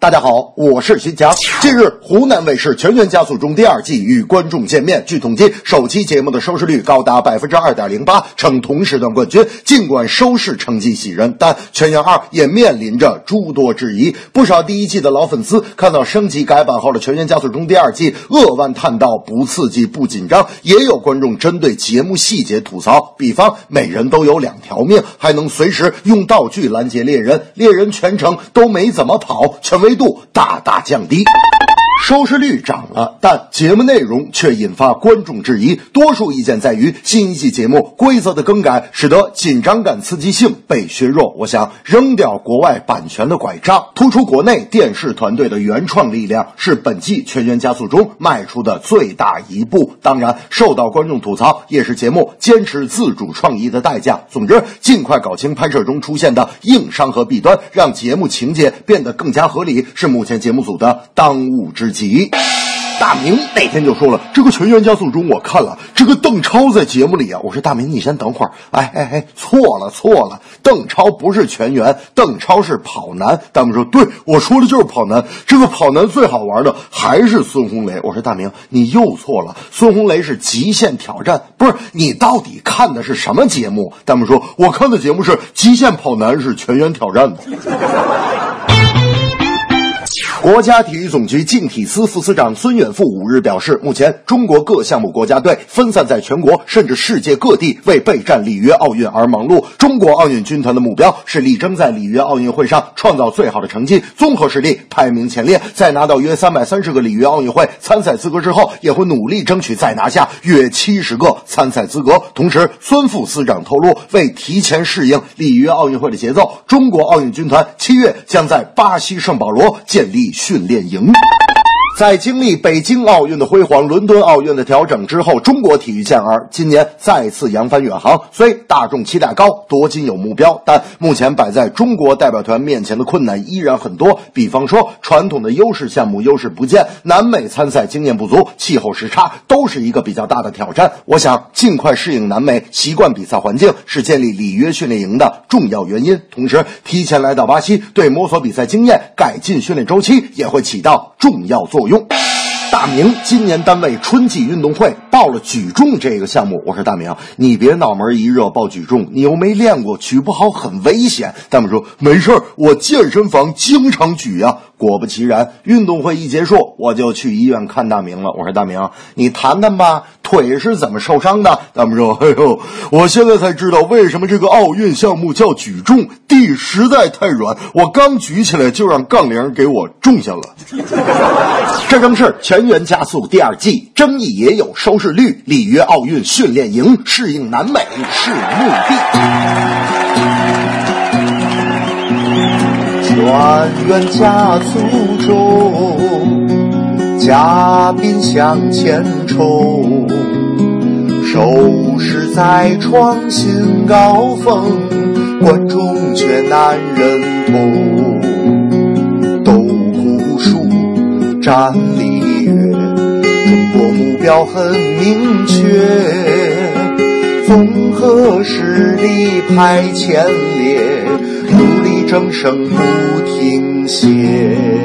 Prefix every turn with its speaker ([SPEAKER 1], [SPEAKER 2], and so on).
[SPEAKER 1] 大家好，我是徐强。近日，湖南卫视《全员加速中》第二季与观众见面。据统计，首期节目的收视率高达百分之二点零八，称同时段冠军。尽管收视成绩喜人，但《全员二》也面临着诸多质疑。不少第一季的老粉丝看到升级改版后的《全员加速中》第二季，扼腕叹道：“不刺激，不紧张。”也有观众针对节目细节吐槽，比方每人都有两条命，还能随时用道具拦。截猎人，猎人全程都没怎么跑，权度大大降低。收视率涨了，但节目内容却引发观众质疑。多数意见在于新一季节目规则的更改，使得紧张感、刺激性被削弱。我想扔掉国外版权的拐杖，突出国内电视团队的原创力量，是本季《全员加速》中迈出的最大一步。当然，受到观众吐槽也是节目坚持自主创意的代价。总之，尽快搞清拍摄中出现的硬伤和弊端，让节目情节变得更加合理，是目前节目组的当务之急。大明那天就说了，这个《全员加速中》我看了，这个邓超在节目里啊，我说大明你先等会儿，哎哎哎，错了错了，邓超不是全员，邓超是跑男。大明说，对我说的就是跑男，这个跑男最好玩的还是孙红雷。我说大明你又错了，孙红雷是极限挑战，不是你到底看的是什么节目？大明说，我看的节目是极限跑男，是全员挑战的。国家体育总局竞体司副司长孙远富五日表示，目前中国各项目国家队分散在全国甚至世界各地，为备战里约奥运而忙碌。中国奥运军团的目标是力争在里约奥运会上创造最好的成绩，综合实力排名前列。在拿到约三百三十个里约奥运会参赛资格之后，也会努力争取再拿下约七十个参赛资格。同时，孙副司长透露，为提前适应里约奥运会的节奏，中国奥运军团七月将在巴西圣保罗建立。训练营。在经历北京奥运的辉煌、伦敦奥运的调整之后，中国体育健儿今年再次扬帆远航。虽大众期待高、夺金有目标，但目前摆在中国代表团面前的困难依然很多。比方说，传统的优势项目优势不见，南美参赛经验不足，气候时差都是一个比较大的挑战。我想尽快适应南美、习惯比赛环境，是建立里约训练营的重要原因。同时，提前来到巴西，对摸索比赛经验、改进训练周期也会起到重要作用。用。大明今年单位春季运动会报了举重这个项目，我说大明，你别脑门一热报举重，你又没练过，举不好很危险。大明说没事我健身房经常举啊。果不其然，运动会一结束，我就去医院看大明了。我说大明，你谈谈吧，腿是怎么受伤的？大明说，哎呦，我现在才知道为什么这个奥运项目叫举重，地实在太软，我刚举起来就让杠铃给我种下了。这正是全员加速第二季，争议也有收视绿。里约奥运训练营适应南美是目的。
[SPEAKER 2] 全员加速中，嘉宾向前冲，收视在创新高峰，观众却难认同。都酷数战里约，我目标很明确，综合实力排前列。努力争胜不停歇。